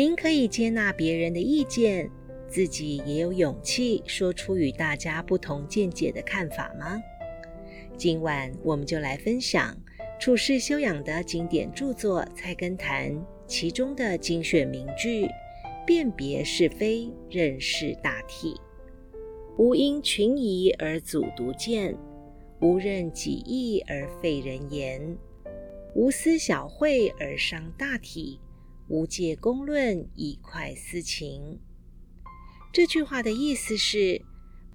您可以接纳别人的意见，自己也有勇气说出与大家不同见解的看法吗？今晚我们就来分享处世修养的经典著作《菜根谭》其中的精选名句：辨别是非，认识大体。无因群疑而阻独见，无任己意而废人言，无思小惠而伤大体，无借公论以快私情。这句话的意思是：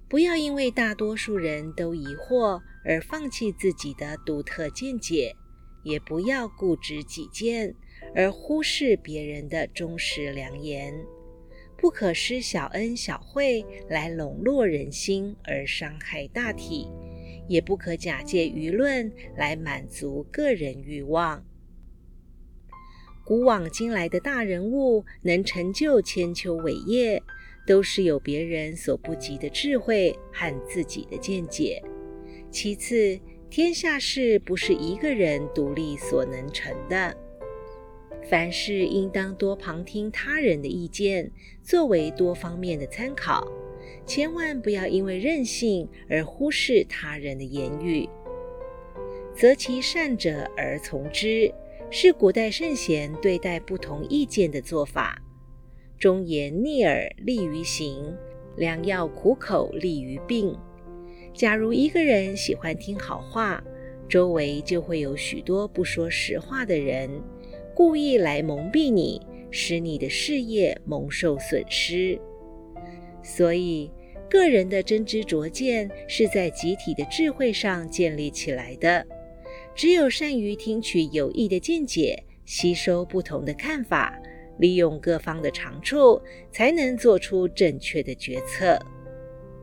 不要因为大多数人都疑惑而放弃自己的独特见解，也不要固执己见而忽视别人的忠实良言。不可施小恩小惠来笼络人心而伤害大体，也不可假借舆论来满足个人欲望。古往今来的大人物能成就千秋伟业，都是有别人所不及的智慧和自己的见解。其次，天下事不是一个人独立所能成的。凡事应当多旁听他人的意见，作为多方面的参考。千万不要因为任性而忽视他人的言语。择其善者而从之，是古代圣贤对待不同意见的做法。忠言逆耳利于行，良药苦口利于病。假如一个人喜欢听好话，周围就会有许多不说实话的人。故意来蒙蔽你，使你的事业蒙受损失。所以，个人的真知灼见是在集体的智慧上建立起来的。只有善于听取有益的见解，吸收不同的看法，利用各方的长处，才能做出正确的决策。